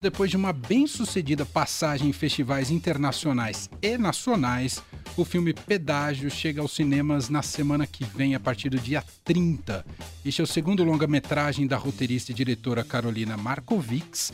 Depois de uma bem-sucedida passagem em festivais internacionais e nacionais, o filme Pedágio chega aos cinemas na semana que vem, a partir do dia 30. Este é o segundo longa-metragem da roteirista e diretora Carolina Markovics.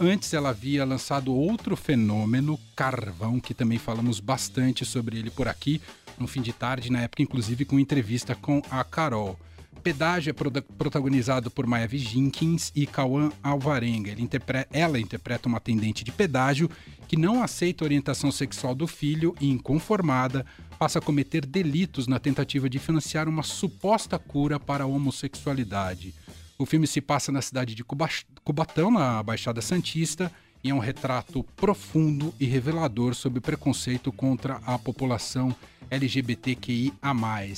Antes ela havia lançado outro fenômeno, Carvão, que também falamos bastante sobre ele por aqui, no fim de tarde, na época inclusive com entrevista com a Carol. Pedágio é protagonizado por Maeve Jenkins e Cauã Alvarenga. Interpre ela interpreta uma atendente de pedágio que não aceita a orientação sexual do filho e, inconformada, passa a cometer delitos na tentativa de financiar uma suposta cura para a homossexualidade. O filme se passa na cidade de Cubatão, na Baixada Santista, e é um retrato profundo e revelador sobre preconceito contra a população LGBTQIA.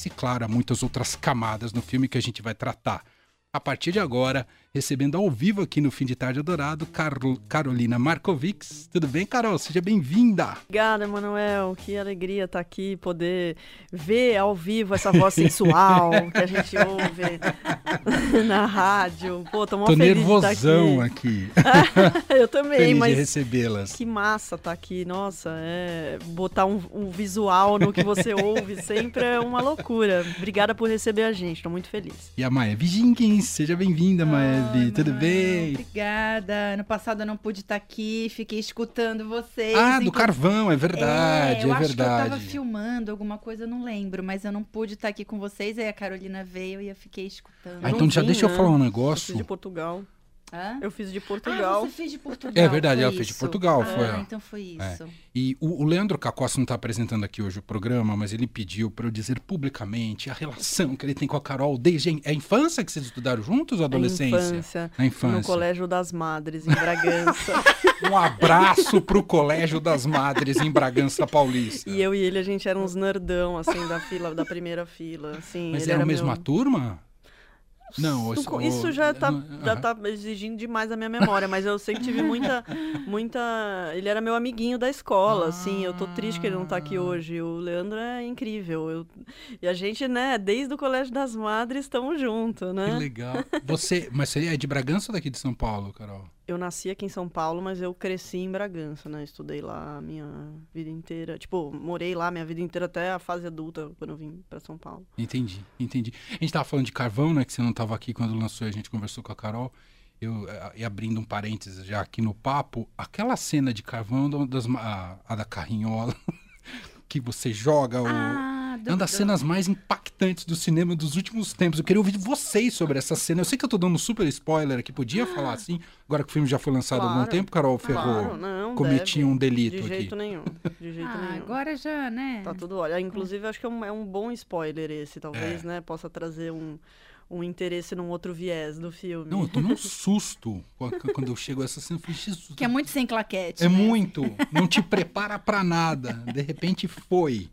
E claro, há muitas outras camadas no filme que a gente vai tratar. A partir de agora, recebendo ao vivo aqui no Fim de Tarde Adorado, Carol, Carolina Markovics. Tudo bem, Carol? Seja bem-vinda. Obrigada, Manuel. Que alegria estar aqui, poder ver ao vivo essa voz sensual que a gente ouve na rádio. Pô, tô, tô nervosão aqui. aqui. Eu também, feliz mas de recebê-las. Que massa estar tá aqui. Nossa, é botar um, um, visual no que você ouve sempre é uma loucura. Obrigada por receber a gente, tô muito feliz. E a Maia Jenkins, seja bem-vinda, ah, Maia. Gabi, tudo bem? Obrigada. Ano passado eu não pude estar aqui, fiquei escutando vocês. Ah, do carvão, é verdade, é, eu é acho verdade. Que eu tava filmando alguma coisa, eu não lembro, mas eu não pude estar aqui com vocês, aí a Carolina veio e eu fiquei escutando. Ah, então já deixa né? eu falar um negócio. Eu de Portugal. Hã? Eu fiz de Portugal. Ah, você fez de Portugal. É verdade, ela isso. fez de Portugal. Ah, foi, então foi é. isso. É. E o, o Leandro Cacossi não está apresentando aqui hoje o programa, mas ele pediu para eu dizer publicamente a relação que ele tem com a Carol desde a infância que vocês estudaram juntos ou adolescência? Na infância. Na infância. No Colégio das Madres, em Bragança. um abraço pro Colégio das Madres, em Bragança Paulista. E eu e ele, a gente era uns nerdão, assim, da fila, da primeira fila. Assim, mas era a mesma meu... turma? Não, isso, isso já está já tá exigindo demais a minha memória, mas eu sempre tive muita, muita. Ele era meu amiguinho da escola, ah. assim. Eu tô triste que ele não tá aqui hoje. O Leandro é incrível. Eu... E a gente, né, desde o Colégio das Madres, estamos juntos, né? Que legal. Você, mas você é de Bragança ou daqui de São Paulo, Carol? Eu nasci aqui em São Paulo, mas eu cresci em Bragança, né? Estudei lá a minha vida inteira. Tipo, morei lá minha vida inteira até a fase adulta, quando eu vim para São Paulo. Entendi, entendi. A gente tava falando de carvão, né? Que você não tava aqui quando lançou, a gente conversou com a Carol. Eu, eh, e abrindo um parênteses já aqui no papo, aquela cena de carvão das, a, a da carrinhola, que você joga o. Ah é uma das cenas mais impactantes do cinema dos últimos tempos. Eu queria ouvir vocês sobre essa cena. Eu sei que eu tô dando um super spoiler aqui, podia ah. falar assim. Agora que o filme já foi lançado claro, há algum tempo, Carol Ferrou claro, não, cometi deve. um delito de aqui. De jeito nenhum. De jeito ah, nenhum. Agora já, né? Tá tudo olha. Inclusive, acho que é um, é um bom spoiler esse, talvez, é. né? Possa trazer um um interesse num outro viés do filme. Não, eu tomei um susto quando eu chego a essa cena. Eu falei, Jesus. Que é muito sem claquete. É né? muito. Não te prepara para nada. De repente foi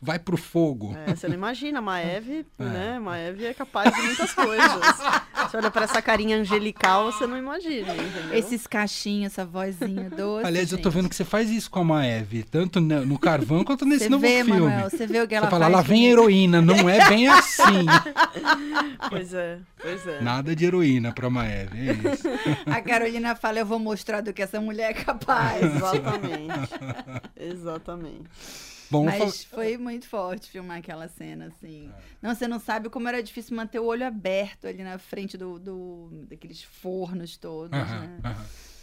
vai pro fogo. É, você não imagina, Maeve, é. né? Maeve é capaz de muitas coisas. você olha para essa carinha angelical, você não imagina. Entendeu? Esses cachinhos, essa vozinha doce. Aliás, gente. eu tô vendo que você faz isso com a Maeve, tanto no Carvão quanto nesse você novo vê, filme. Manuel, você vê o que ela você fala, faz. lá vem heroína, não é bem assim. pois é, pois é. Nada de heroína pra Maeve, é isso. A Carolina fala, eu vou mostrar do que essa mulher é capaz. Exatamente. Exatamente. Bom, Mas foi muito forte filmar aquela cena, assim. É. Não, você não sabe como era difícil manter o olho aberto ali na frente do, do daqueles fornos todos, né?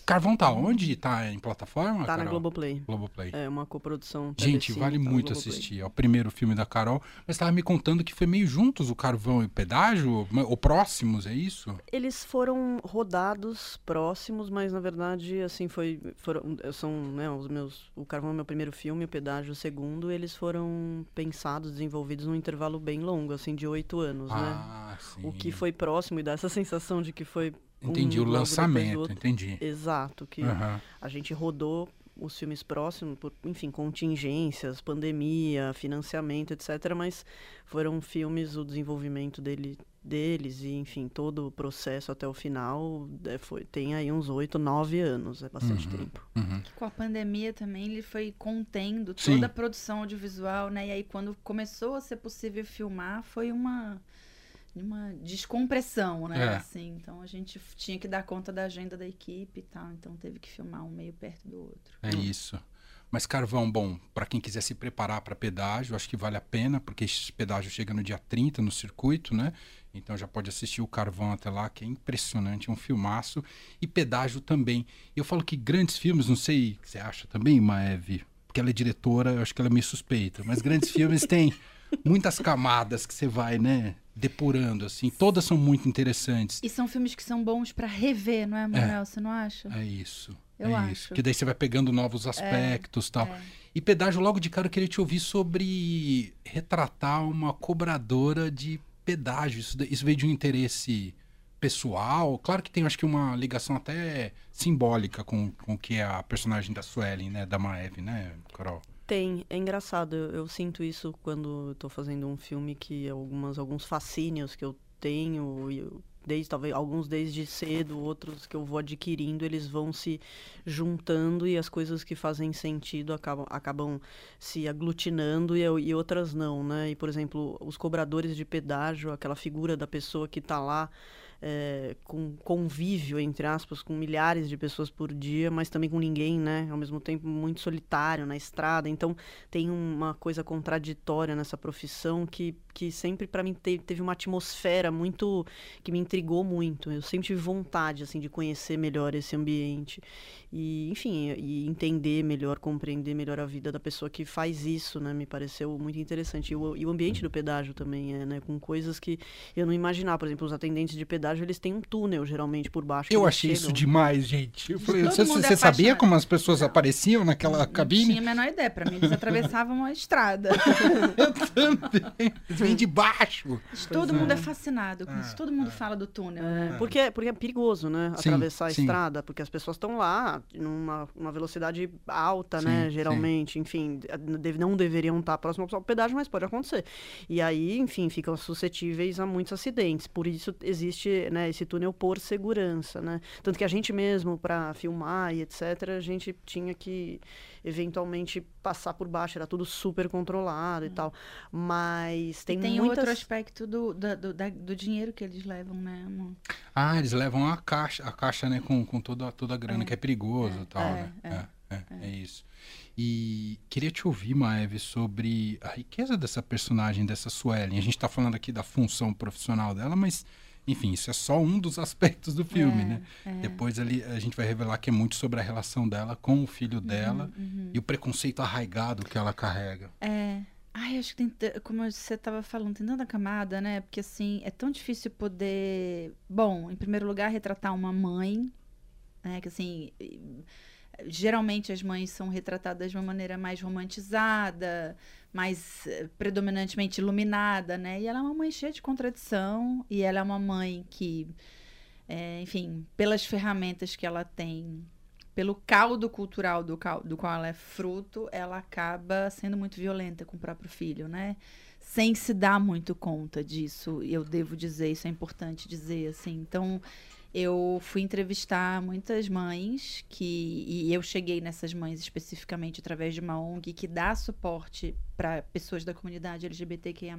Carvão tá onde? Tá em plataforma? Tá Carol? na Globoplay. Globoplay. É uma coprodução. Gente, vale tá muito assistir. É o primeiro filme da Carol. Mas estava me contando que foi meio juntos o Carvão e o Pedágio? Ou próximos, é isso? Eles foram rodados próximos, mas na verdade, assim, foi. Foram, são, né, os meus. O Carvão é meu primeiro filme, o Pedágio o segundo. Eles foram pensados, desenvolvidos num intervalo bem longo, assim, de oito anos, né? ah, né? Sim. O que foi próximo e dá essa sensação de que foi Entendi, um o lançamento, entendi. Exato, que uhum. a gente rodou os filmes próximos, por, enfim, contingências, pandemia, financiamento, etc. Mas foram filmes, o desenvolvimento dele, deles e, enfim, todo o processo até o final é, foi, tem aí uns oito, nove anos, é bastante uhum, tempo. Uhum. Com a pandemia também ele foi contendo Sim. toda a produção audiovisual, né? E aí quando começou a ser possível filmar, foi uma uma descompressão, né? É. Assim, então a gente tinha que dar conta da agenda da equipe e tal, então teve que filmar um meio perto do outro. É isso. Mas carvão, bom, para quem quiser se preparar para pedágio, acho que vale a pena, porque esse pedágio chega no dia 30 no circuito, né? Então já pode assistir o Carvão até lá, que é impressionante, é um filmaço. E pedágio também. Eu falo que grandes filmes, não sei o que você acha também, Maeve, porque ela é diretora, eu acho que ela é meio suspeita, mas grandes filmes têm muitas camadas que você vai, né, depurando, assim. Todas são muito interessantes. E são filmes que são bons para rever, não é, Manuel? É, você não acha? É isso. Eu é acho. Isso. Que daí você vai pegando novos aspectos e é, tal. É. E pedágio, logo de cara, eu queria te ouvir sobre retratar uma cobradora de pedágio. Isso, isso veio de um interesse pessoal. Claro que tem, acho que, uma ligação até simbólica com, com o que é a personagem da Suelen, né? Da Maeve, né, Carol? Tem, é engraçado. Eu, eu sinto isso quando tô fazendo um filme que algumas, alguns fascínios que eu tenho, eu desde talvez alguns desde cedo, outros que eu vou adquirindo, eles vão se juntando e as coisas que fazem sentido acabam, acabam se aglutinando e, e outras não, né? E por exemplo, os cobradores de pedágio, aquela figura da pessoa que está lá é, com convívio, entre aspas, com milhares de pessoas por dia, mas também com ninguém, né? Ao mesmo tempo muito solitário na estrada. Então tem uma coisa contraditória nessa profissão que, que sempre para mim teve, teve uma atmosfera muito que me intrigou muito. Eu sempre tive vontade assim de conhecer melhor esse ambiente e, enfim, e entender melhor, compreender melhor a vida da pessoa que faz isso, né? Me pareceu muito interessante. E o, e o ambiente do pedágio também é, né? Com coisas que eu não imaginava. Por exemplo, os atendentes de pedágio eles têm um túnel, geralmente, por baixo. Eu achei chegam. isso demais, gente. Eu falei, você, você sabia como as pessoas não. apareciam naquela não, cabine? Não tinha a menor ideia. Para mim, eles atravessavam a estrada. eu também. Vêm de baixo. Todo mundo é fascinado com isso. Todo mundo ah, fala do túnel. É, porque, porque é perigoso, né? Sim, atravessar a sim. estrada, porque as pessoas estão lá numa uma velocidade alta, sim, né? Geralmente. Enfim, deve, não deveriam estar próximo ao pedágio, mas pode acontecer. E aí, enfim, ficam suscetíveis a muitos acidentes. Por isso existe né, esse túnel por segurança, né? Tanto que a gente mesmo, para filmar e etc., a gente tinha que eventualmente passar por baixo, era tudo super controlado e hum. tal. Mas tem, e tem muitas... outro aspecto do, do, do, do, dinheiro que eles levam, né? Amor? Ah, eles levam a caixa, a caixa né, com, com toda, toda a grana, é. que é perigoso e é, tal, é, né? É, é, é, é, isso. E queria te ouvir, Maeve, sobre a riqueza dessa personagem, dessa Suelen. A gente está falando aqui da função profissional dela, mas enfim, isso é só um dos aspectos do filme, é, né? É. Depois ali a gente vai revelar que é muito sobre a relação dela com o filho uhum, dela uhum, uhum. e o preconceito arraigado que ela carrega. É. Ai, acho que tem, como você estava falando, tem tanta camada, né? Porque assim, é tão difícil poder, bom, em primeiro lugar, retratar uma mãe, né? Que assim, geralmente as mães são retratadas de uma maneira mais romantizada, mais eh, predominantemente iluminada, né? E ela é uma mãe cheia de contradição e ela é uma mãe que, é, enfim, pelas ferramentas que ela tem, pelo caldo cultural do, do qual ela é fruto, ela acaba sendo muito violenta com o próprio filho, né? Sem se dar muito conta disso, eu devo dizer, isso é importante dizer, assim. Então, eu fui entrevistar muitas mães que e eu cheguei nessas mães especificamente através de uma ONG que dá suporte para pessoas da comunidade LGBTQIA+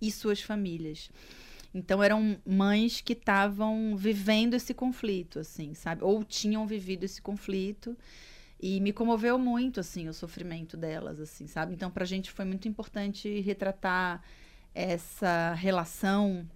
e suas famílias. Então eram mães que estavam vivendo esse conflito, assim, sabe? Ou tinham vivido esse conflito. E me comoveu muito, assim, o sofrimento delas, assim, sabe? Então, para a gente foi muito importante retratar essa relação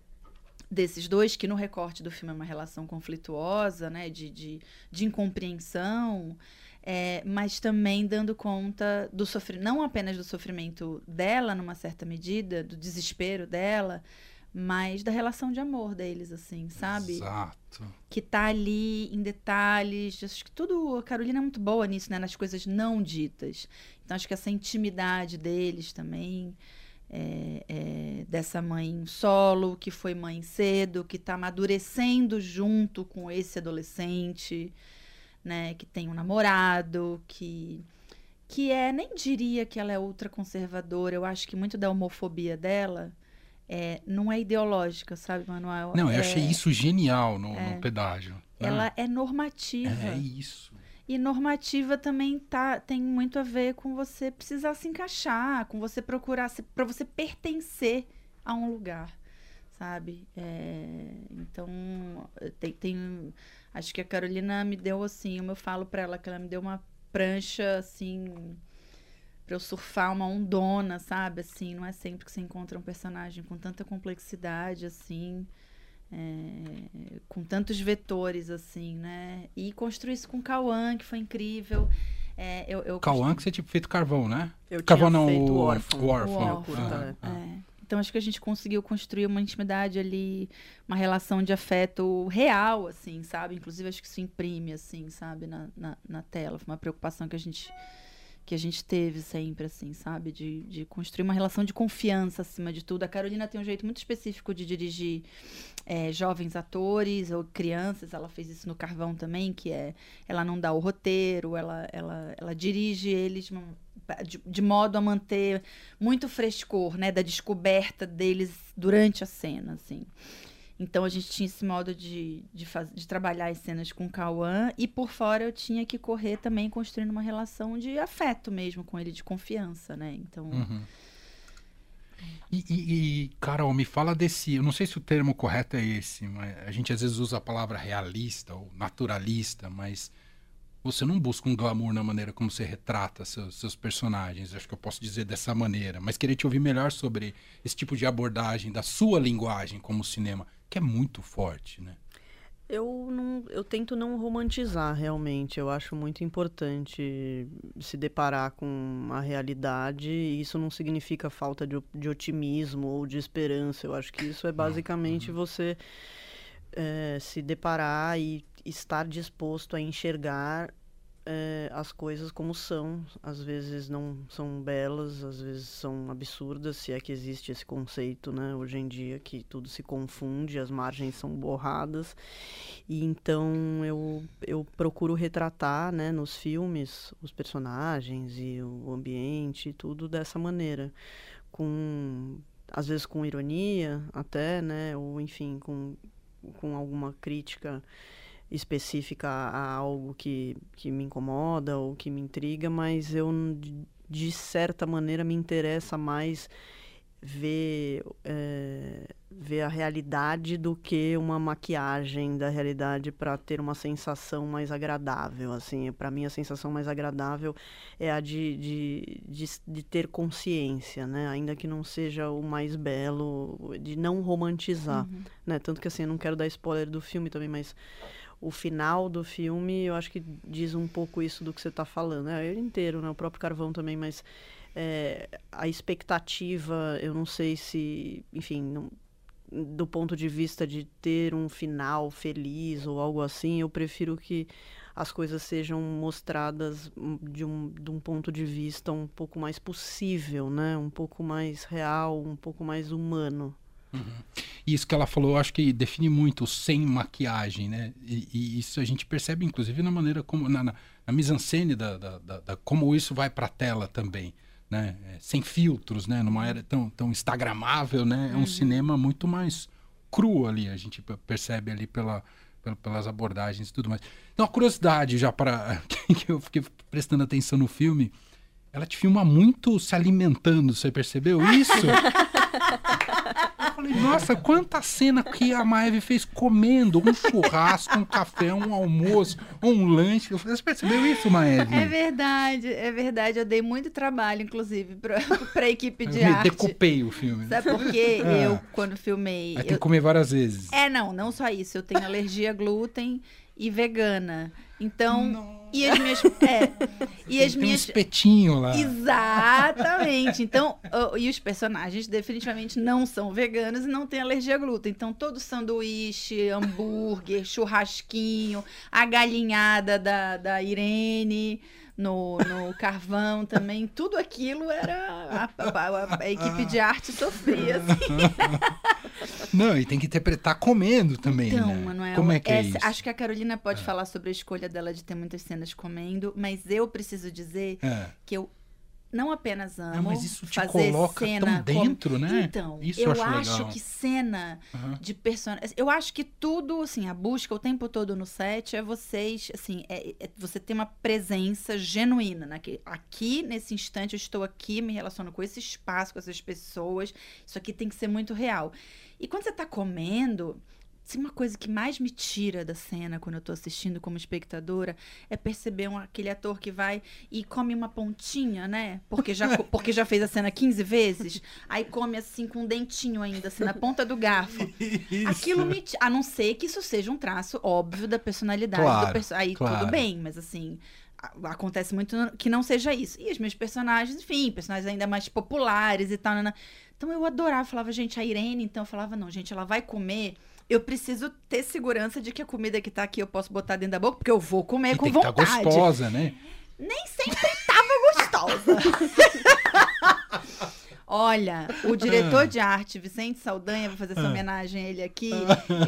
desses dois, que no recorte do filme é uma relação conflituosa, né, de, de, de incompreensão, é, mas também dando conta do sofrimento, não apenas do sofrimento dela, numa certa medida, do desespero dela, mas da relação de amor deles, assim, sabe? Exato. Que tá ali em detalhes. Acho que tudo. A Carolina é muito boa nisso, né? Nas coisas não ditas. Então, acho que essa intimidade deles também é, é, dessa mãe solo, que foi mãe cedo, que está amadurecendo junto com esse adolescente, né? Que tem um namorado, que que é, nem diria que ela é ultraconservadora, eu acho que muito da homofobia dela é, não é ideológica, sabe, Manuel? Não, eu é, achei isso genial no, no é. pedágio. Né? Ela é normativa. É isso. E normativa também tá, tem muito a ver com você precisar se encaixar, com você procurar, para você pertencer a um lugar, sabe? É, então, tem, tem, Acho que a Carolina me deu assim, eu falo para ela, que ela me deu uma prancha assim para eu surfar uma ondona, sabe? Assim, não é sempre que você encontra um personagem com tanta complexidade assim, é, com tantos vetores assim, né? E construir isso com o Cauã, que foi incrível. É, eu, eu Cauã que você tinha feito carvão, né? Eu carvão tinha não, feito o órfão. O órfão. O órfão. Ah, ah. É. Então acho que a gente conseguiu construir uma intimidade ali, uma relação de afeto real, assim, sabe? Inclusive acho que isso imprime, assim, sabe, na, na, na tela. Foi uma preocupação que a gente que a gente teve sempre, assim, sabe? De, de construir uma relação de confiança acima de tudo. A Carolina tem um jeito muito específico de dirigir é, jovens atores ou crianças. Ela fez isso no Carvão também, que é ela não dá o roteiro, ela, ela, ela dirige eles de, de, modo a manter muito frescor, né? Da descoberta deles durante a cena, assim. Então a gente tinha esse modo de, de, faz, de trabalhar as cenas com o Cauã e por fora eu tinha que correr também construindo uma relação de afeto mesmo com ele, de confiança, né? Então. Uhum. E, e, e, Carol, me fala desse. Eu não sei se o termo correto é esse, mas a gente às vezes usa a palavra realista ou naturalista, mas você não busca um glamour na maneira como você retrata seus, seus personagens. Acho que eu posso dizer dessa maneira. Mas queria te ouvir melhor sobre esse tipo de abordagem da sua linguagem como cinema que é muito forte, né? Eu, não, eu tento não romantizar realmente. Eu acho muito importante se deparar com a realidade. E isso não significa falta de, de otimismo ou de esperança. Eu acho que isso é basicamente uhum. você é, se deparar e estar disposto a enxergar é, as coisas como são. Às vezes não são belas, às vezes são absurdas, se é que existe esse conceito, né? Hoje em dia que tudo se confunde, as margens são borradas. E então eu, eu procuro retratar, né, nos filmes, os personagens e o ambiente, tudo dessa maneira. Com às vezes com ironia até, né? Ou enfim, com, com alguma crítica específica a algo que, que me incomoda ou que me intriga, mas eu, de certa maneira, me interessa mais ver, é, ver a realidade do que uma maquiagem da realidade para ter uma sensação mais agradável. Assim, para mim, a sensação mais agradável é a de, de, de, de, ter consciência, né? ainda que não seja o mais belo, de não romantizar. Uhum. Né? Tanto que assim, eu não quero dar spoiler do filme também, mas o final do filme, eu acho que diz um pouco isso do que você está falando. É ele inteiro, né? O próprio Carvão também, mas é, a expectativa, eu não sei se, enfim, não, do ponto de vista de ter um final feliz ou algo assim, eu prefiro que as coisas sejam mostradas de um, de um ponto de vista um pouco mais possível, né? Um pouco mais real, um pouco mais humano. Uhum. Isso que ela falou, acho que define muito sem maquiagem, né? E, e isso a gente percebe, inclusive, na maneira como, na, na, na mise-en-scène da, da, da, da, como isso vai para a tela também, né? É, sem filtros, né? Numa era tão, tão instagramável, né? É um uhum. cinema muito mais cru ali, a gente percebe ali pela, pela pelas abordagens e tudo mais. Então, a curiosidade já para que eu fiquei prestando atenção no filme, ela te filma muito se alimentando, você percebeu isso? falei, nossa, quanta cena que a Maeve fez comendo um churrasco, um café, um almoço, um lanche. Eu você percebeu isso, Maeve? É verdade, é verdade. Eu dei muito trabalho, inclusive, pra, pra equipe de eu arte. Decupei o filme. Sabe por quê? É. Eu, quando filmei... Aí eu... tem que comer várias vezes. É, não, não só isso. Eu tenho alergia a glúten e vegana. Então, Nossa. e as minhas é, e as Tem minhas um espetinho lá. Exatamente. Então, e os personagens definitivamente não são veganos e não têm alergia a glúten. Então, todo sanduíche, hambúrguer, churrasquinho, a galinhada da, da Irene, no, no carvão também. Tudo aquilo era. A, a, a equipe de arte sofria. Assim. Não, e tem que interpretar comendo também. Então, né? Manuel, Como é que é essa, é isso? Acho que a Carolina pode é. falar sobre a escolha dela de ter muitas cenas comendo, mas eu preciso dizer é. que eu não apenas amo. Ah, mas isso te fazer coloca cena tão dentro, né? Então, isso eu, eu acho, que cena Aham. de personagens. Eu acho que tudo, assim, a busca o tempo todo no set é vocês, assim, é, é você ter uma presença genuína. Né? Que aqui, nesse instante, eu estou aqui, me relaciono com esse espaço, com essas pessoas. Isso aqui tem que ser muito real. E quando você tá comendo. Se uma coisa que mais me tira da cena quando eu tô assistindo como espectadora é perceber um, aquele ator que vai e come uma pontinha, né? Porque já, porque já fez a cena 15 vezes. Aí come assim com um dentinho ainda, assim, na ponta do garfo. Aquilo me. A não ser que isso seja um traço óbvio da personalidade Claro, do perso... Aí claro. tudo bem, mas assim. Acontece muito que não seja isso. E os meus personagens, enfim, personagens ainda mais populares e tal. nanã. Então eu adorava, falava, gente, a Irene, então eu falava, não, gente, ela vai comer. Eu preciso ter segurança de que a comida que tá aqui eu posso botar dentro da boca, porque eu vou comer E com tem que estar vontade. gostosa, né? Nem sempre tava gostosa. Olha, o diretor de arte, Vicente Saldanha, vou fazer essa Ah. homenagem a ele aqui.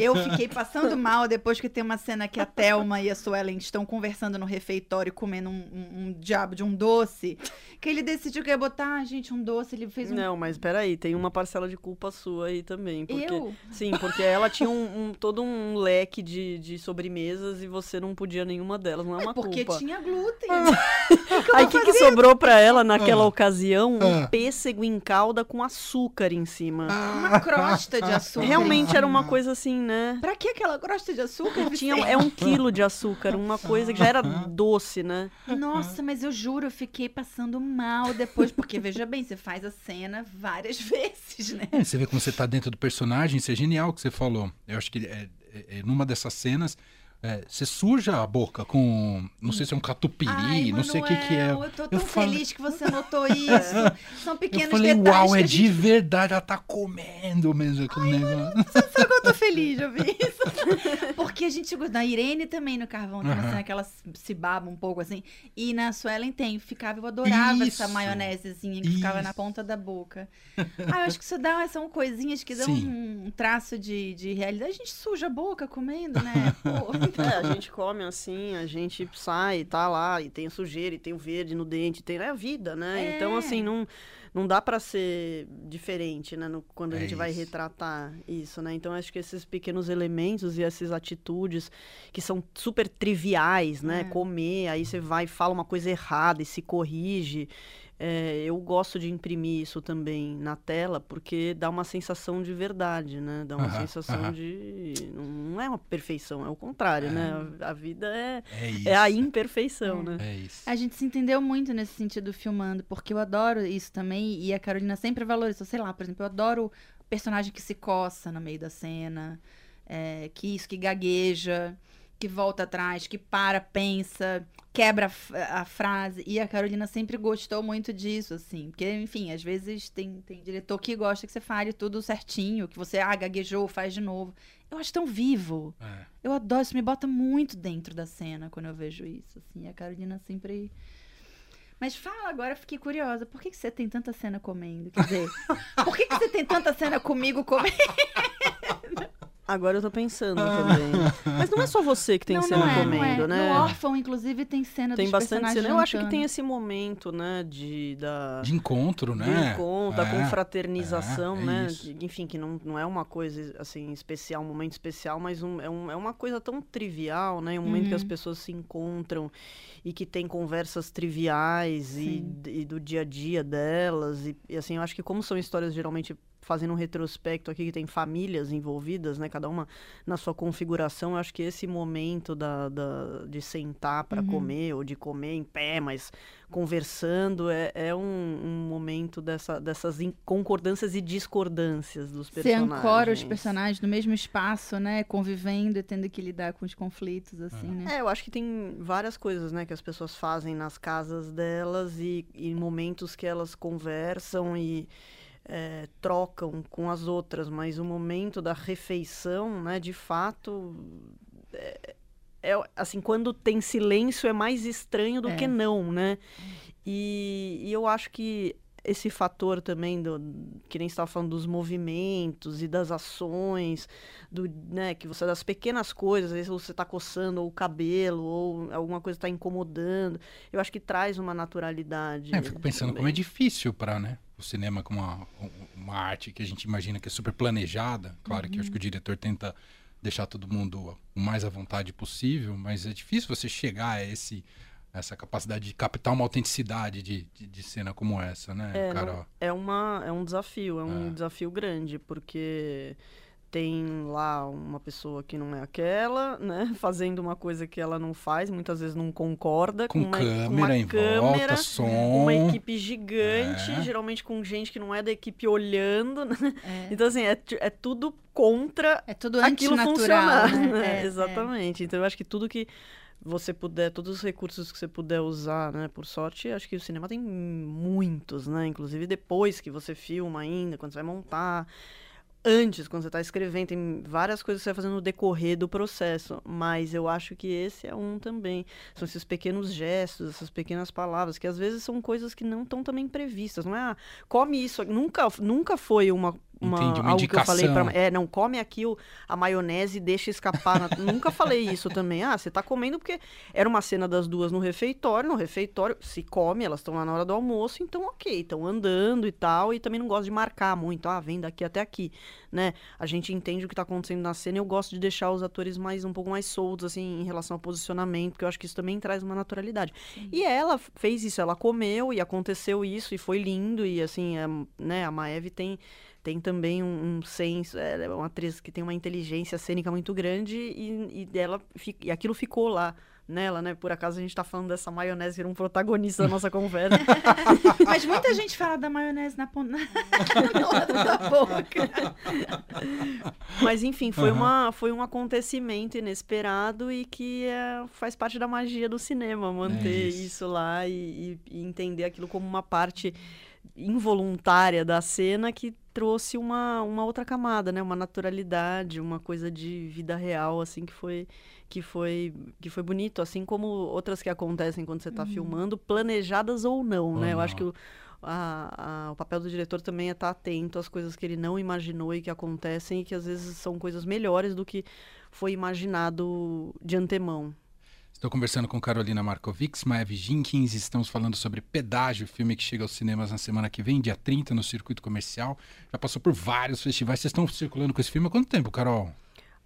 Eu fiquei passando mal depois que tem uma cena que a Thelma e a Suelen estão conversando no refeitório, comendo um, um- um diabo de um doce. Que ele decidiu que ia botar, ah, gente, um doce. Ele fez um. Não, mas peraí, tem uma parcela de culpa sua aí também. Porque, Eu? Sim, porque ela tinha um, um- todo um leque de, de sobremesas e você não podia nenhuma delas, não é uma porque culpa. tinha glúten. Aí o que, que sobrou pra ela naquela Ah. ocasião? Um Ah. pêssego em calda com açúcar em cima. Uma crosta de açúcar. Realmente era uma coisa assim, né? Pra que aquela crosta de açúcar? Tinha, é um quilo de açúcar, uma coisa que já era doce, né? Nossa, mas eu juro, eu fiquei passando mal depois, porque veja bem, você faz a cena várias vezes, né? É, você vê como você tá dentro do personagem, isso é genial que você falou. Eu acho que é, é- é numa dessas cenas, é, você suja a boca com, não sei se é um catupiry, Ai, não sei o que que é. Manuel, Eu tô tão falei- feliz que você notou isso. São Eu pequenos falei, detalhes uau, é gente de verdade, ela tá comendo mesmo aquele negócio. Sabe que eu tô feliz de ouvir isso? Porque a gente gosta. Na Irene também no Carvão tem uma Aham. cena que ela se baba um pouco assim. E na Suelen tem. Ficava, eu adorava essa Isso. maionesezinha que ficava na Isso. ponta da boca. Ah, eu acho que isso dá, são coisinhas que dão Sim. um, traço de, de realidade. A gente suja a boca comendo, né? Pô. É, a gente come assim, a gente sai, tá lá, e tem sujeira, e tem o verde no dente, tem é a vida, né? É. Então, assim, não, não dá pra ser diferente, né? no- quando a É gente vai isso. retratar isso, né? Então, acho que esses pequenos elementos e essas atitudes que são super triviais, né? É. Comer, aí você vai e fala uma coisa errada e se corrige. É, eu gosto de imprimir isso também na tela, porque dá uma sensação de verdade, né? Dá uma Aham, sensação aham. de. Não é uma perfeição, é o contrário, né? A, a vida é, É é a imperfeição, É. né? É isso. A gente se entendeu muito nesse sentido filmando, porque eu adoro isso também, e a Carolina sempre valorizou. Sei lá, por exemplo, eu adoro o personagem que se coça no meio da cena, é, que isso, que gagueja, que volta atrás, que para, pensa, quebra a frase. E a Carolina sempre gostou muito disso, assim. Porque, enfim, às vezes tem, tem diretor que gosta que você fale tudo certinho, que você, ah, gaguejou, faz de novo. Eu acho tão vivo. É. Eu adoro, isso me bota muito dentro da cena quando eu vejo isso, assim. A Carolina sempre. Mas fala agora, fiquei curiosa. Por que, que você tem tanta cena comendo? Quer dizer, por que, que você tem tanta cena comigo comendo? Agora eu tô pensando também. Mas não é só você que tem não, cena não é, comendo, não é. né? No órfão, inclusive, tem cena Tem dos bastante personagens cena. Eu acho que tem esse momento, né, de da De encontro, né? encontro, da É. confraternização, é, é né? Enfim, que não, não é uma coisa assim especial, um momento especial, mas um, é, um, é uma coisa tão trivial, né? Um momento que as Uhum. pessoas se encontram e que tem conversas triviais e, e do dia a dia delas. E, e, assim, eu acho que como são histórias geralmente fazendo um retrospecto aqui que tem famílias envolvidas, né? Cada uma na sua configuração, eu acho que esse momento da, da- de sentar para Uhum. comer ou de comer em pé, mas conversando é, é um, um momento dessa, dessas concordâncias e discordâncias dos Você personagens. ancora os personagens no mesmo espaço, né? Convivendo e tendo que lidar com os conflitos, assim, né? É, eu acho que tem várias coisas, né, que as pessoas fazem nas casas delas e, e momentos que elas conversam e é, trocam com as outras, mas o momento da refeição, né, de fato, é, é, assim, quando tem silêncio é mais estranho do É. que não, né? E, e eu acho que esse fator também do que nem estava falando dos movimentos e das ações, do, né, que você das pequenas coisas, às vezes você está coçando ou o cabelo ou alguma coisa está incomodando. Eu acho que traz uma naturalidade. É, eu fico pensando também. como é difícil para, né, o cinema como uma, uma arte que a gente imagina que é super planejada. Claro uhum. que eu acho que o uhum. diretor tenta deixar todo mundo o mais à vontade possível, mas é difícil você chegar a esse essa capacidade de captar uma autenticidade de, de, de cena como essa, né, é, Não, é, uma, é um desafio, é um é. desafio grande, porque tem lá uma pessoa que não é aquela, né, fazendo uma coisa que ela não faz, muitas vezes não concorda com, com uma, câmera uma em câmera, volta, som, uma equipe gigante, é. geralmente com gente que não é da equipe olhando, né? É. Então assim, é, é tudo contra é tudo aquilo funcionar, né? né? É, Exatamente. Então eu acho que tudo que você puder, todos os recursos que você puder usar, né? Por sorte, acho que o cinema tem muitos, né? Inclusive depois que você filma ainda, quando você vai montar antes, quando você está escrevendo, tem várias coisas que você vai fazendo no decorrer do processo, mas eu acho que esse é um também. São esses pequenos gestos, essas pequenas palavras, que às vezes são coisas que não estão também previstas, não é? Ah, come isso, nunca, nunca foi uma uma, Entendi, uma algo indicação. que eu falei para é não come aqui o, a maionese e deixa escapar na... nunca falei isso também ah você tá comendo porque era uma cena das duas no refeitório no refeitório se come elas estão lá na hora do almoço então ok estão andando e tal e também não gosto de marcar muito ah vem daqui até aqui né a gente entende o que está acontecendo na cena e eu gosto de deixar os atores mais um pouco mais soltos assim em relação ao posicionamento porque eu acho que isso também traz uma naturalidade Sim. e ela fez isso ela comeu e aconteceu isso e foi lindo e assim é, né a Maeve tem tem também um, um senso, é, é uma atriz que tem uma inteligência cênica muito grande e, e dela e aquilo ficou lá nela, né? Por acaso a gente tá falando dessa maionese ser um protagonista da nossa conversa. Mas muita gente fala da maionese na ponta da boca. Mas enfim, foi, uhum. uma, foi um acontecimento inesperado e que é, faz parte da magia do cinema, manter é isso. isso. lá e, e, entender aquilo como uma parte involuntária da cena que trouxe uma, uma outra camada, né? Uma naturalidade, uma coisa de vida real, assim, que foi que foi que foi bonito, assim como outras que acontecem quando você está uhum. filmando, planejadas ou não, ou né? Não. Eu acho que o, a, a, o papel do diretor também é estar tá atento às coisas que ele não imaginou e que acontecem e que às vezes são coisas melhores do que foi imaginado de antemão. Estou conversando com Carolina Markovics, Maeve Jenkins, estamos falando sobre Pedágio, filme que chega aos cinemas na semana que vem, dia 30, no circuito comercial. Já passou por vários festivais. Vocês estão circulando com esse filme há quanto tempo, Carol?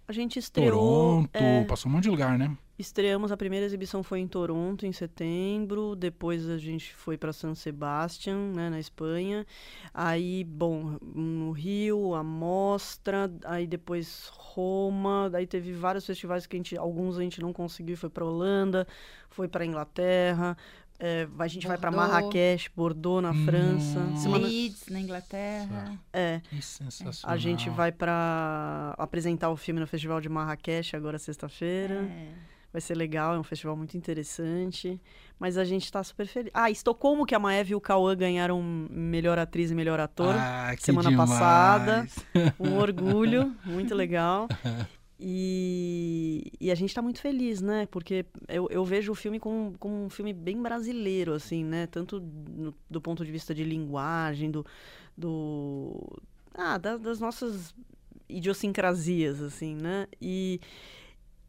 A gente estreou... Toronto, é... passou um monte de lugar, né? Estreamos, a primeira exibição foi em Toronto, em setembro. Depois a gente foi para San Sebastián, né, na Espanha. Aí, bom, no Rio, a Mostra. Aí depois Roma. Daí teve vários festivais que a gente, alguns a gente não conseguiu. Foi para Holanda, foi para Inglaterra. É, a gente Bordeaux. vai para Marrakech, Bordeaux, na França. Hum. Semana... Leeds, na Inglaterra. É. Que sensacional. A gente vai para apresentar o filme no Festival de Marrakech agora sexta-feira. É vai ser legal, é um festival muito interessante. Mas a gente está super feliz. Ah, Estocolmo, que a Maeve e o Cauã ganharam melhor atriz e melhor ator ah, semana demais. passada. Um orgulho, muito legal. E, e, a gente está muito feliz, né? Porque eu, eu vejo o filme como, como um filme bem brasileiro, assim, né? Tanto no, do ponto de vista de linguagem, do. do ah, da, das nossas idiosincrasias, assim, né? E,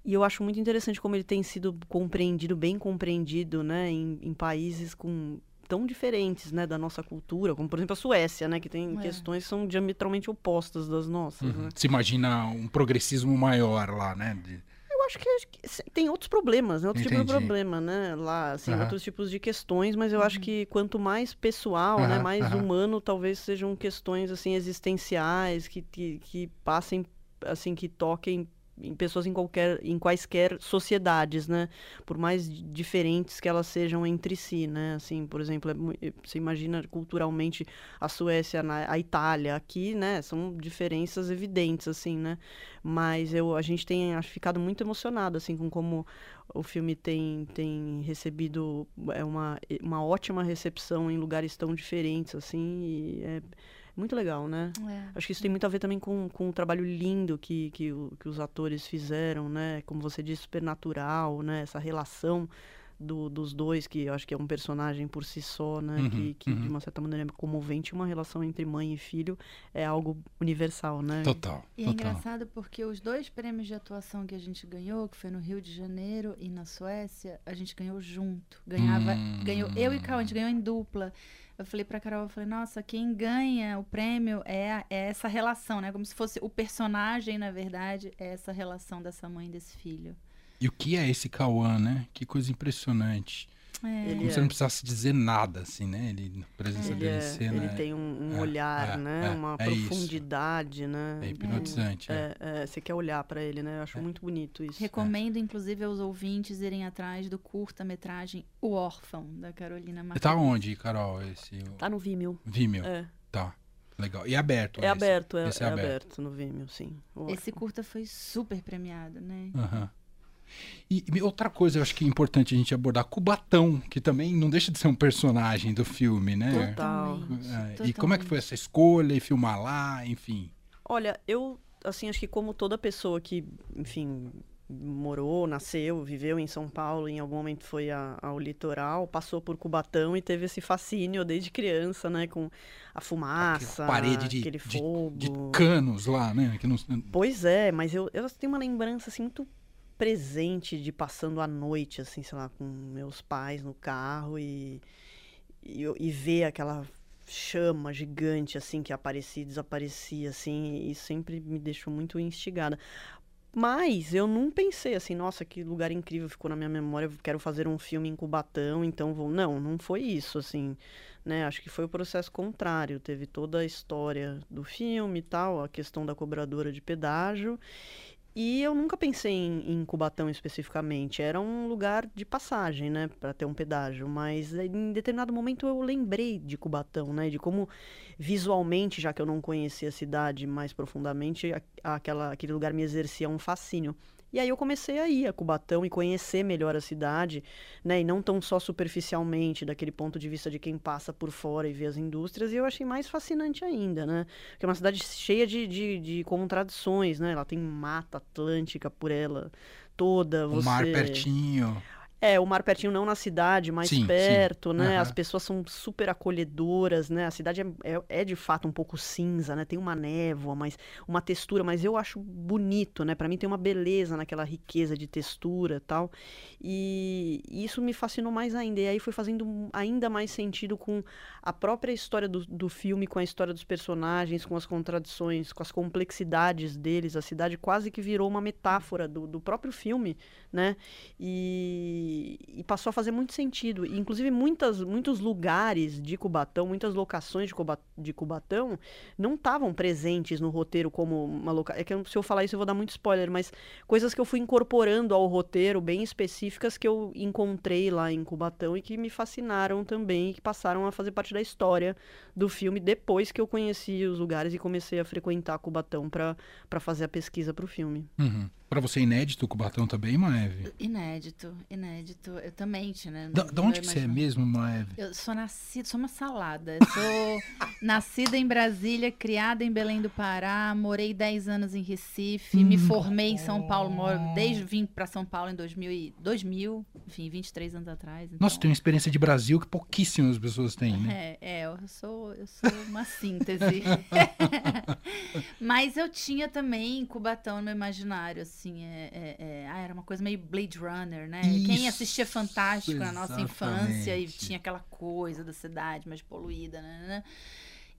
e eu acho muito interessante como ele tem sido compreendido, bem compreendido, né, em, em países com tão diferentes, né, da nossa cultura, como por exemplo a Suécia, né, que tem é. questões que são diametralmente opostas das nossas. Uhum. Né? Se imagina um progressismo maior lá, né? De... Eu acho que, tem outros problemas, né? Outro Entendi. tipo de problema, né? Lá, assim, uhum. outros tipos de questões, mas eu uhum. acho que quanto mais pessoal, né, mais humano, talvez sejam questões assim existenciais que, que, que passem, assim, que toquem em pessoas em qualquer em quaisquer sociedades, né? Por mais diferentes que elas sejam entre si, né? Assim, por exemplo, é, eh, você imagina culturalmente a Suécia, a Itália, aqui, né? São diferenças evidentes, assim, né? Mas eu, a gente tem acho, ficado muito emocionado, assim, com como o filme tem, tem recebido é uma, uma ótima recepção em lugares tão diferentes, assim, e é muito legal, né? É. Acho que isso tem muito a ver também com, com o trabalho lindo que, que, o, que os atores fizeram, né? Como você disse, super natural, né? Essa relação do, dos dois, que eu acho que é um personagem por si só, né? Uhum, que, que uhum. de uma certa maneira é comovente. Uma relação entre mãe e filho é algo universal, né? Total. E é engraçado porque os dois prêmios de atuação que a gente ganhou, que foi no Rio de Janeiro e na Suécia, a gente ganhou junto. Ganhava, hum. ganhou eu e Cal, a gente ganhou em dupla. Eu falei pra Carol, eu falei, nossa, quem ganha o prêmio é, é essa relação, né? Como se fosse o personagem, na verdade, é essa relação dessa mãe e desse filho. E o que é esse Cauã, né? Que coisa impressionante. É. Como se não precisasse dizer nada, assim, né? Ele, na presença é. dele, é, cena. Ele tem um, um é, olhar, é, né? Uma profundidade, isso. né? É hipnotizante. você quer olhar para ele, né? Eu acho muito bonito isso. Recomendo, inclusive, aos ouvintes irem atrás do curta-metragem O Órfão, da Carolina Martins. Tá onde, Carol? Esse, Tá no Vimeo. Vimeo. É. Tá. Legal. E aberto? É esse? aberto, é, é, aberto. aberto no Vimeo, sim. Esse curta foi super premiado, né? Aham. Uhum. E, e, outra coisa eu acho que é importante a gente abordar, Cubatão, que também não deixa de ser um personagem do filme, né? Total. É, e como é que foi essa escolha e filmar lá, enfim? Olha, eu, assim, acho que como toda pessoa que, enfim, morou, nasceu, viveu em São Paulo, em algum momento foi a, ao litoral, passou por Cubatão e teve esse fascínio desde criança, né, com a fumaça, Aquela parede de, aquele fogo. De, de canos lá, né? Que não... Pois é, mas eu, eu tenho uma lembrança assim muito presente de passando a noite, assim, sei lá, com meus pais no carro e, e, e ver aquela chama gigante, assim, que aparecia e desaparecia, assim, e sempre me deixou muito instigada. Mas eu não pensei assim, nossa, que lugar incrível ficou na minha memória, quero fazer um filme em Cubatão, então vou. Não, não foi isso, assim, né? Acho que foi o processo contrário. Teve toda a história do filme e tal, a questão da cobradora de pedágio. E eu nunca pensei em, em, Cubatão especificamente. Era um lugar de passagem, né, para ter um pedágio. Mas em determinado momento eu lembrei de Cubatão, né, de como visualmente, já que eu não conhecia a cidade mais profundamente, aquela, aquele lugar me exercia um fascínio. E aí eu comecei a ir a Cubatão e conhecer melhor a cidade, né? E não tão só superficialmente, daquele ponto de vista de quem passa por fora e vê as indústrias. E eu achei mais fascinante ainda, né? Porque é uma cidade cheia de, de, de contradições, né? Ela tem mata atlântica por ela toda. O mar pertinho. É, o mar pertinho não na cidade, mais sim, perto, sim. né? Uhum. As pessoas são super acolhedoras, né? A cidade é, é, é, de fato um pouco cinza, né? Tem uma névoa, mas uma textura, mas eu acho bonito, né? Para mim tem uma beleza naquela riqueza de textura tal. E, e isso me fascinou mais ainda. E aí foi fazendo ainda mais sentido com a própria história do, do filme, com a história dos personagens, com as contradições, com as complexidades deles. A cidade quase que virou uma metáfora do, do próprio filme, né? E e, passou a fazer muito sentido. E, inclusive, muitas, muitos lugares de Cubatão, muitas locações de, Cuba, de Cubatão não estavam presentes no roteiro como uma locação. É que se eu falar isso eu vou dar muito spoiler, mas coisas que eu fui incorporando ao roteiro, bem específicas, que eu encontrei lá em Cubatão e que me fascinaram também e que passaram a fazer parte da história do filme depois que eu conheci os lugares e comecei a frequentar Cubatão para fazer a pesquisa para o filme. Uhum. Para você é inédito o Cubatão também, Maeve? Inédito, inédito. Eu também, né? Da, da onde que você é mesmo, Maeve? Eu sou nascida, sou uma salada. Eu sou nascida em Brasília, criada em Belém do Pará, morei 10 anos em Recife, hum. me formei em São Paulo, moro, desde vim para São Paulo em 2000, 2000, enfim, 23 anos atrás. Então... Nossa, tem uma experiência de Brasil que pouquíssimas pessoas têm, né? É, é eu sou, eu sou uma síntese. Mas eu tinha também Cubatão no meu imaginário, assim assim, é, é, é, ah, era uma coisa meio Blade Runner, né? Isso, Quem assistia Fantástico na nossa infância e tinha aquela coisa da cidade mais poluída, né, né?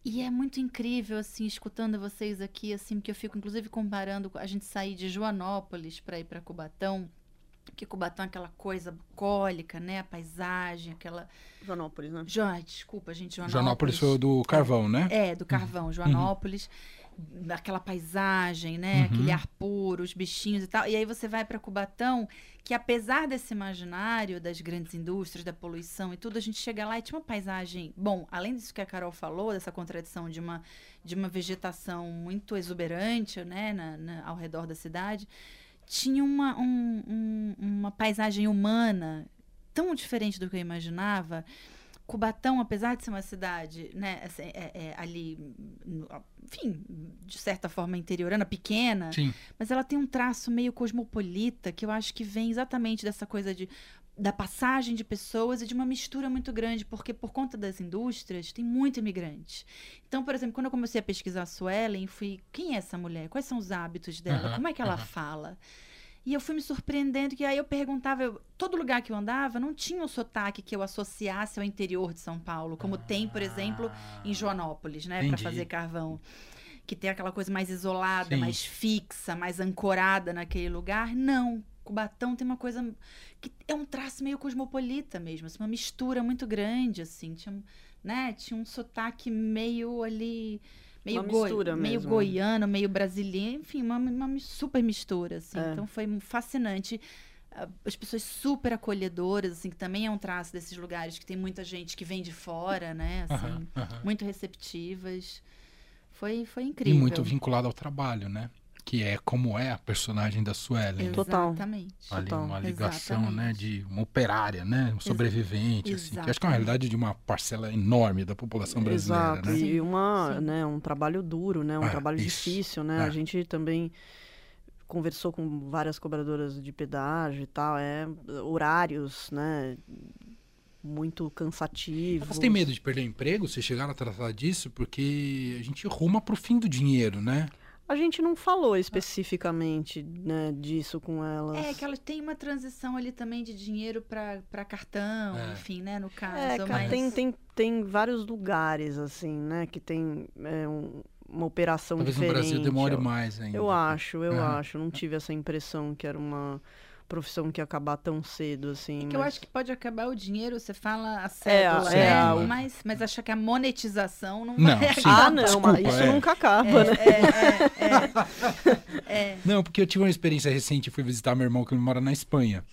E é muito incrível, assim, escutando vocês aqui, assim, porque eu fico, inclusive, comparando a gente sair de Joanópolis para ir para Cubatão, que Cubatão é aquela coisa bucólica, né? A paisagem, aquela... Joanópolis, né? Jo... Desculpa, gente, Joanópolis. Joanópolis foi do carvão, né? É, do carvão, uhum. Joanópolis. Uhum aquela paisagem, né? Uhum. Aquele ar puro, os bichinhos e tal. E aí você vai para Cubatão, que apesar desse imaginário das grandes indústrias, da poluição e tudo, a gente chega lá e tinha uma paisagem. Bom, além disso que a Carol falou, dessa contradição de uma, de uma vegetação muito exuberante, né? Na, na, ao redor da cidade, tinha uma, um, um, uma paisagem humana tão diferente do que eu imaginava Cubatão, apesar de ser uma cidade, né, assim, é, é, ali, enfim, de certa forma interiorana, pequena, Sim. mas ela tem um traço meio cosmopolita que eu acho que vem exatamente dessa coisa de da passagem de pessoas e de uma mistura muito grande, porque por conta das indústrias tem muito imigrante. Então, por exemplo, quando eu comecei a pesquisar a Suelen, fui, quem é essa mulher? Quais são os hábitos dela? Uhum, Como é que ela uhum. fala? E eu fui me surpreendendo que aí eu perguntava, eu, todo lugar que eu andava não tinha um sotaque que eu associasse ao interior de São Paulo, como ah, tem, por exemplo, em ah. Joanópolis, né, para fazer carvão. Que tem aquela coisa mais isolada, Sim. mais fixa, mais ancorada naquele lugar. Não, Cubatão tem uma coisa que é um traço meio cosmopolita mesmo, assim, uma mistura muito grande, assim. Tinha, né, tinha um sotaque meio ali. Meio, uma goi meio goiano, meio brasileiro, enfim, uma, uma super mistura, assim. É. Então foi fascinante as pessoas super acolhedoras, assim, que também é um traço desses lugares que tem muita gente que vem de fora, né? Assim, muito receptivas. Foi, foi incrível. E muito vinculado ao trabalho, né? Que é como é a personagem da Suelen. Total. Exatamente. Ali Total. uma ligação, Exatamente. né, de uma operária, né, um sobrevivente, assim, que acho que é uma realidade de uma parcela enorme da população brasileira, Exato. né? E uma, né, um trabalho duro, né, um ah, trabalho isso. difícil, né? É. A gente também conversou com várias cobradoras de pedágio e tal, é horários, né, muito cansativo. Você tem medo de perder o emprego? Você chegar a tratar disso? Porque a gente ruma para o fim do dinheiro, né? A gente não falou especificamente né, disso com elas. É, que elas têm uma transição ali também de dinheiro para cartão, é. enfim, né, no caso. É, mas... tem, tem, tem vários lugares, assim, né, que tem é, um, uma operação Talvez diferente. Talvez no Brasil demore mais ainda. Eu acho, eu acho. Não tive essa impressão que era uma profissão que ia acabar tão cedo, assim. É que mas... eu acho que pode acabar o dinheiro, você fala a é, cédula, é, é, mas, mas acha que a monetização não, não vai sim, Ah, não, Desculpa, isso é. nunca acaba, é, né? É, é, não, porque eu tive uma experiência recente, fui visitar meu irmão que mora na Espanha.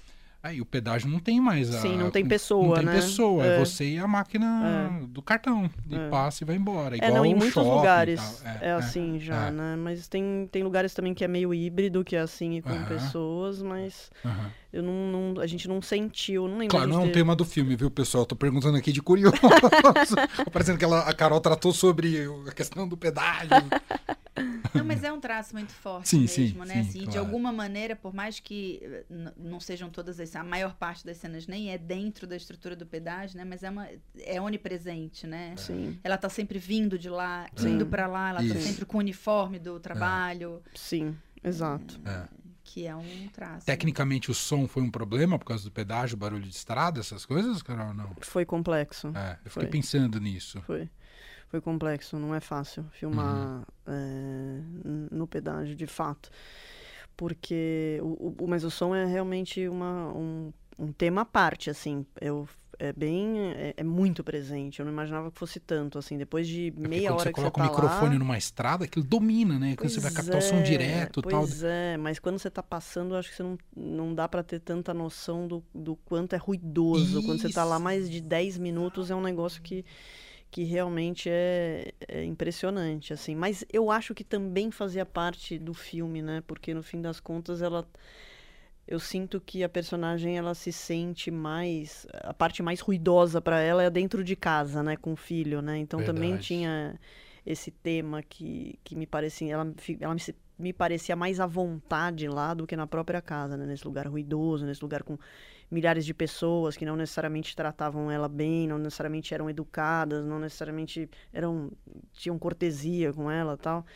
Aí o pedágio não tem mais. A, Sim, não tem pessoa, não tem né? pessoa, é. é você e a máquina é. do cartão. E é. passa e vai embora. Igual é, não, em muitos lugares é, é, é, assim já, né? Mas tem, tem lugares também que é meio híbrido, que é assim e com pessoas, mas. Eu não, não, a gente não sentiu, não lembro. Claro, não é um tema do filme, viu, pessoal? Tô perguntando aqui de curioso. Parecendo que ela, a Carol tratou sobre a questão do pedágio. Não, mas é um traço muito forte sim, mesmo, sim, né? Sim, assim, claro. De alguma maneira, por mais que não sejam todas as... A maior parte das cenas nem é dentro da estrutura do pedágio, né? Mas é, uma, é onipresente, né? Sim. Ela tá sempre vindo de lá, Sim. indo para lá. Ela tá Isso. tá sempre com o uniforme do trabalho. É. Sim, exato. É. Que é um traço. Tecnicamente, o som foi um problema por causa do pedágio, barulho de estrada, essas coisas, Carol? Não. Foi complexo. É, eu fiquei foi. pensando nisso. Foi foi complexo, não é fácil filmar uhum. é, no pedágio, de fato. Porque, o, o, mas o som é realmente uma, um, um tema à parte, assim. Eu é bem é, é, muito presente. Eu não imaginava que fosse tanto assim. Depois de é meia hora você que você coloca o microfone lá... numa estrada, aquilo domina, né? Quando você vai captar o som é, direto, pois tal. é. Mas quando você está passando, acho que você não, não dá para ter tanta noção do, do quanto é ruidoso. Isso. Quando você está lá mais de 10 minutos, é um negócio que que realmente é, é, impressionante, assim. Mas eu acho que também fazia parte do filme, né? Porque no fim das contas ela eu sinto que a personagem ela se sente mais a parte mais ruidosa para ela é dentro de casa, né, com o filho, né? Então Verdade. também tinha esse tema que, que me parecia ela, ela me, me parecia mais à vontade lá do que na própria casa, né? Nesse lugar ruidoso, nesse lugar com milhares de pessoas que não necessariamente tratavam ela bem, não necessariamente eram educadas, não necessariamente eram tinham cortesia com ela, tal.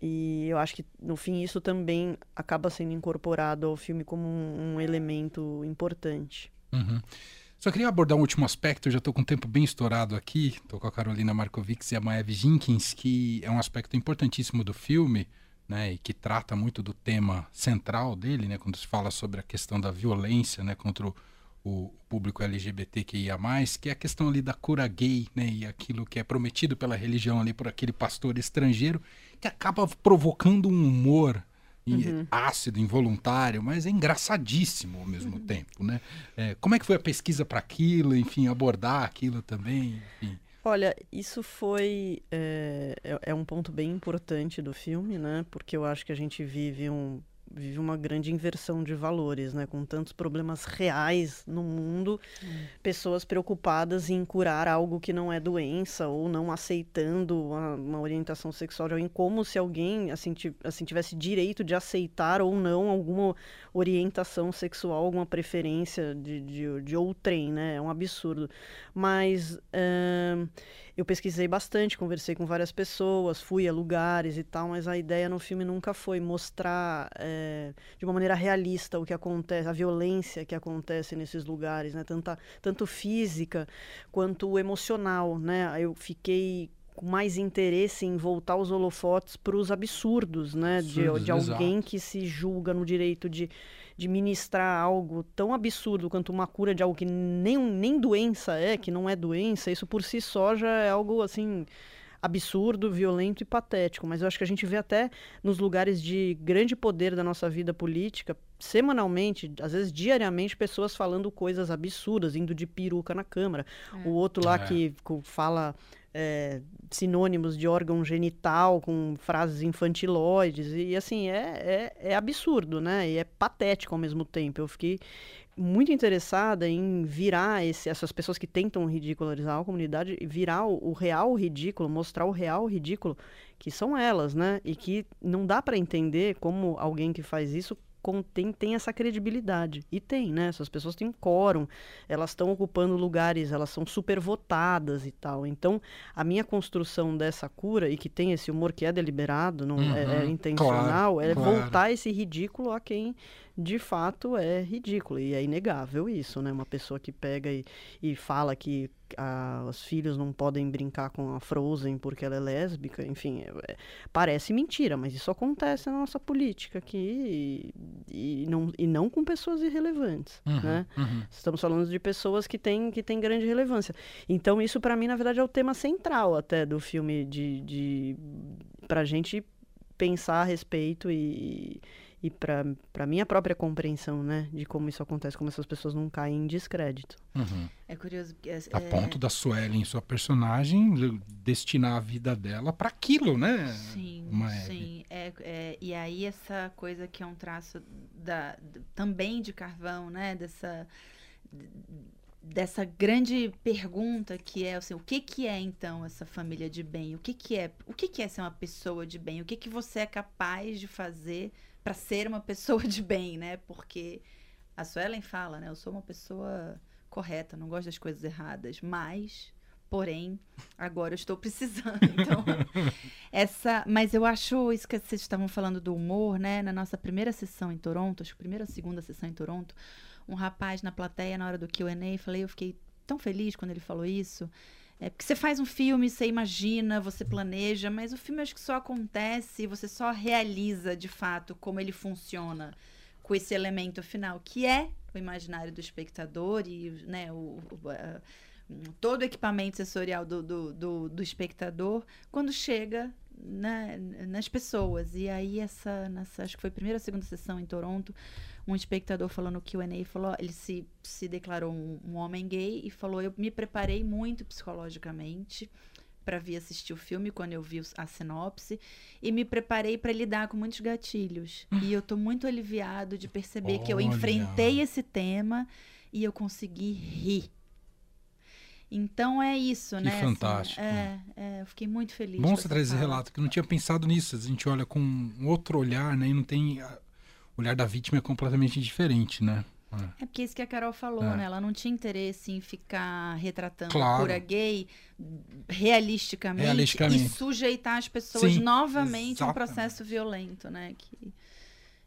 E eu acho que no fim isso também acaba sendo incorporado ao filme como um, um elemento importante. Uhum. Só queria abordar um último aspecto, eu já estou com o tempo bem estourado aqui, estou com a Carolina Markovics e a Maeve Jenkins, que é um aspecto importantíssimo do filme, né, e que trata muito do tema central dele, né, quando se fala sobre a questão da violência, né, contra o, o público LGBTQIA+, que é a questão ali da cura gay, né, e aquilo que é prometido pela religião ali por aquele pastor estrangeiro, que acaba provocando um humor uhum. ácido, involuntário, mas é engraçadíssimo ao mesmo uhum. tempo, né? É, como é que foi a pesquisa para aquilo, enfim, abordar aquilo também, enfim... Olha, isso foi. É, é, é, um ponto bem importante do filme, né? Porque eu acho que a gente vive um, vive uma grande inversão de valores, né? Com tantos problemas reais no mundo, hum. pessoas preocupadas em curar algo que não é doença ou não aceitando uma, uma orientação sexual de alguém, como se alguém assim, assim tivesse direito de aceitar ou não alguma orientação sexual, alguma preferência de, de, de outrem, né? É um absurdo. Mas uh, eu pesquisei bastante, conversei com várias pessoas, fui a lugares e tal, mas a ideia no filme nunca foi mostrar é, de uma maneira realista o que acontece, a violência que acontece nesses lugares, né? Tanta, tanto física quanto emocional, né? Eu fiquei mais interesse em voltar os holofotes para os absurdos, né? de, de alguém que se julga no direito de de ministrar algo tão absurdo quanto uma cura de algo que nem, nem doença é, que não é doença, isso por si só já é algo assim absurdo, violento e patético. Mas eu acho que a gente vê até nos lugares de grande poder da nossa vida política, semanalmente, às vezes diariamente, pessoas falando coisas absurdas, indo de peruca na Câmara. É. O outro lá é. que fala é, sinônimos de órgão genital com frases infantiloides. E, assim, é, é, é, absurdo, né? E é patético ao mesmo tempo. Eu fiquei muito interessada em virar esse, essas pessoas que tentam ridicularizar a comunidade, virar o, o real ridículo, mostrar o real ridículo, que são elas, né? E que não dá para entender como alguém que faz isso contém, tem essa credibilidade. E tem, né? Essas pessoas têm quórum, elas estão ocupando lugares, elas são super votadas e tal. Então, a minha construção dessa cura, e que tem esse humor que é deliberado, não uhum, é, é, intencional, claro, é claro. voltar esse ridículo a quem de fato é ridículo. E é inegável isso, né? Uma pessoa que pega e, e fala que a, os filhos não podem brincar com a Frozen porque ela é lésbica, enfim, é, é, parece mentira, mas isso acontece na nossa política aqui e, e não, e não com pessoas irrelevantes, uhum, né? Uhum. Estamos falando de pessoas que têm, que têm grande relevância. Então isso para mim, na verdade, é o tema central até do filme de, de pra gente pensar a respeito e e para minha própria compreensão, né, de como isso acontece, como essas pessoas não caem em descrédito. Uhum. É curioso porque é, a ponto da Suelen, sua personagem, destinar a vida dela para aquilo, né? Sim, Uma sim. É, é, e aí essa coisa que é um traço da, também de Carvão, né, dessa dessa grande pergunta que é assim, o que que é então essa família de bem? O que que é? O que que é ser uma pessoa de bem? O que que você é capaz de fazer para ser uma pessoa de bem, né? Porque a Suelen fala, né? Eu sou uma pessoa correta, não gosto das coisas erradas, mas porém agora eu estou precisando então essa mas eu acho isso que vocês estavam falando do humor né na nossa primeira sessão em Toronto acho que primeira ou segunda sessão em Toronto um rapaz na plateia na hora do Q&A falei eu fiquei tão feliz quando ele falou isso é porque você faz um filme, você imagina, você planeja, mas o filme acho que só acontece, você só realiza de fato como ele funciona com esse elemento final, que é o imaginário do espectador e né, o, o todo o equipamento sensorial do, do, do, do espectador quando chega na, nas pessoas. E aí, essa, nessa, acho que foi a primeira ou segunda sessão em Toronto, um espectador falando que o QA falou, ele se, se declarou um, um homem gay e falou: Eu me preparei muito psicologicamente para vir assistir o filme quando eu vi a sinopse e me preparei para lidar com muitos gatilhos. e eu tô muito aliviado de perceber Olha. que eu enfrentei esse tema e eu consegui rir. Então é isso, que né? Assim, fantástico. Assim, é, é, eu fiquei muito feliz. Bom você trazer esse relato, que eu não tinha pensado nisso. A gente olha com um outro olhar, né? E não tem olhar da vítima é completamente diferente, né? É. é porque isso que a Carol falou, é. né? Ela não tinha interesse em ficar retratando claro. a cura gay realisticamente, realisticamente, e sujeitar as pessoas Sim, novamente a um processo violento, né? Que...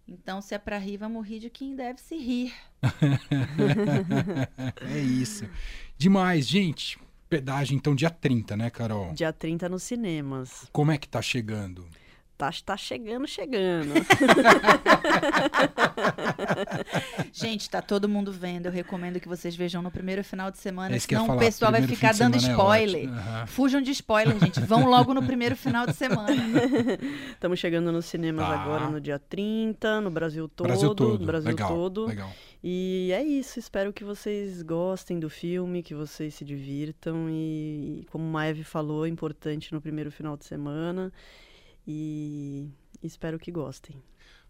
Então, se é para rir, vamos rir de quem deve se rir. é isso. Demais, gente. Pedágio, então, dia 30, né, Carol? Dia 30 nos cinemas. Como é que tá chegando? Tá, tá chegando, chegando. Gente, tá todo mundo vendo. Eu recomendo que vocês vejam no primeiro final de semana, é senão o pessoal vai ficar dando é spoiler. É uhum. Fujam de spoiler, gente. Vão logo no primeiro final de semana. Estamos chegando nos cinemas tá. agora no dia 30, no Brasil todo. Brasil todo. No Brasil legal, todo. Legal. E é isso. Espero que vocês gostem do filme, que vocês se divirtam. E, como o Maeve falou, é importante no primeiro final de semana e espero que gostem.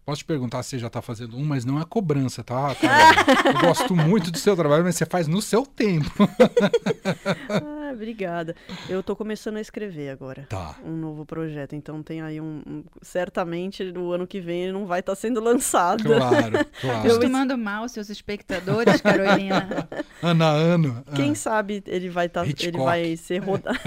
Posso te perguntar se você já está fazendo um, mas não é cobrança, tá? Eu gosto muito do seu trabalho, mas você faz no seu tempo. ah, obrigada. Eu estou começando a escrever agora. Tá. Um novo projeto. Então tem aí um. um certamente no ano que vem ele não vai estar tá sendo lançado. Claro, claro. Acostumando mal seus espectadores, Carolina. ano a ano. Quem ah. sabe ele vai estar. Tá, ele vai ser rodado.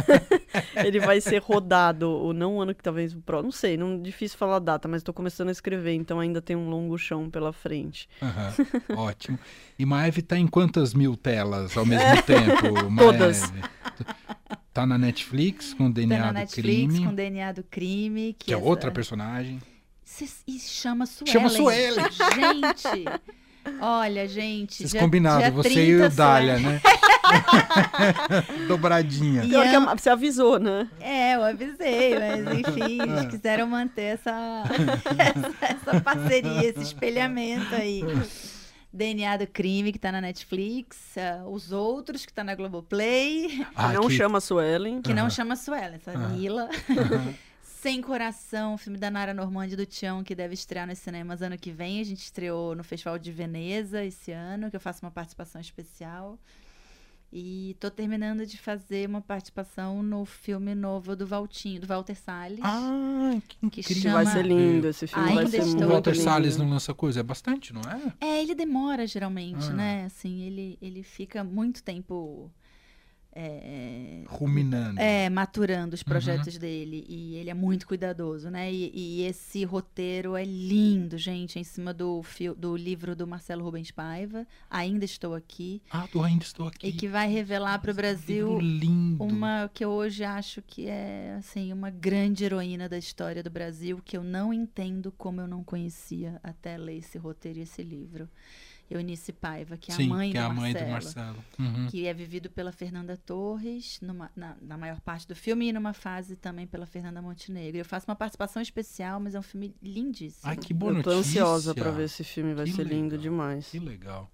Ele vai ser rodado, ou não ano que talvez o próximo. Não sei, não difícil falar a data, mas estou começando a escrever então ainda tem um longo chão pela frente. Uhum, ótimo. E Maeve está em quantas mil telas ao mesmo tempo? Maeve? Todas. Tá na Netflix com o DNA tá na do Netflix, crime. com o DNA do crime. Que, que é outra personagem. E chama Suelen. Chama Suelen. Gente, olha, gente. Vocês combinaram, você e o Dália, né? Dobradinha. E eu... Você avisou, né? É, eu avisei, mas enfim, eles é. quiseram manter essa, essa, essa parceria, esse espelhamento aí. DNA do Crime, que tá na Netflix. Uh, os outros, que tá na Globoplay. Ah, que não que... chama Suelen. Que uhum. não chama Suelen, essa uhum. Mila. Uhum. Sem Coração, filme da Nara Normandi do Tião, que deve estrear nos cinemas ano que vem. A gente estreou no Festival de Veneza esse ano, que eu faço uma participação especial. E tô terminando de fazer uma participação no filme novo do Valtinho, do Walter Salles. Ah, que incrível. Que chama... Vai ser lindo esse filme. Ainda vai ser muito O Walter lindo. Salles não lança coisa, é bastante, não é? É, ele demora geralmente, ah. né? Assim, ele, ele fica muito tempo é, ruminando. É, maturando os projetos uhum. dele. E ele é muito cuidadoso, né? E, e, esse roteiro é lindo, gente, em cima do, do livro do Marcelo Rubens Paiva. Ainda Estou Aqui. Ah, do Ainda Estou Aqui. E que vai revelar para o Brasil uma que eu hoje acho que é, assim, uma grande heroína da história do Brasil, que eu não entendo como eu não conhecia até ler esse roteiro e esse livro. Eunice Paiva, que é Sim, a mãe, que do, é a Marcelo, mãe do Marcelo. Uhum. Que é vivido pela Fernanda Torres, numa, na, na, maior parte do filme, e numa fase também pela Fernanda Montenegro. Eu faço uma participação especial, mas é um filme lindíssimo. Ai, que boa Eu tô notícia. ansiosa para ver esse filme, vai que ser legal, lindo demais. Que legal.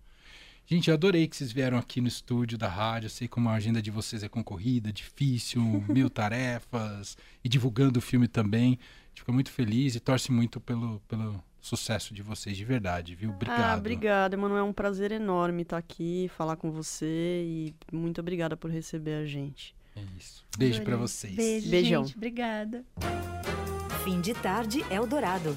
Gente, eu adorei que vocês vieram aqui no estúdio da rádio. Eu sei como a agenda de vocês é concorrida, difícil, mil tarefas, e divulgando o filme também. A gente fica muito feliz e torce muito pelo, pelo, sucesso de vocês de verdade, viu? Obrigado. Ah, obrigada, Emanuel. É um prazer enorme estar aqui, falar com você e muito obrigada por receber a gente. É isso. Beijo para vocês. Beijo, Beijão. Gente, obrigada. Fim de tarde Eldorado.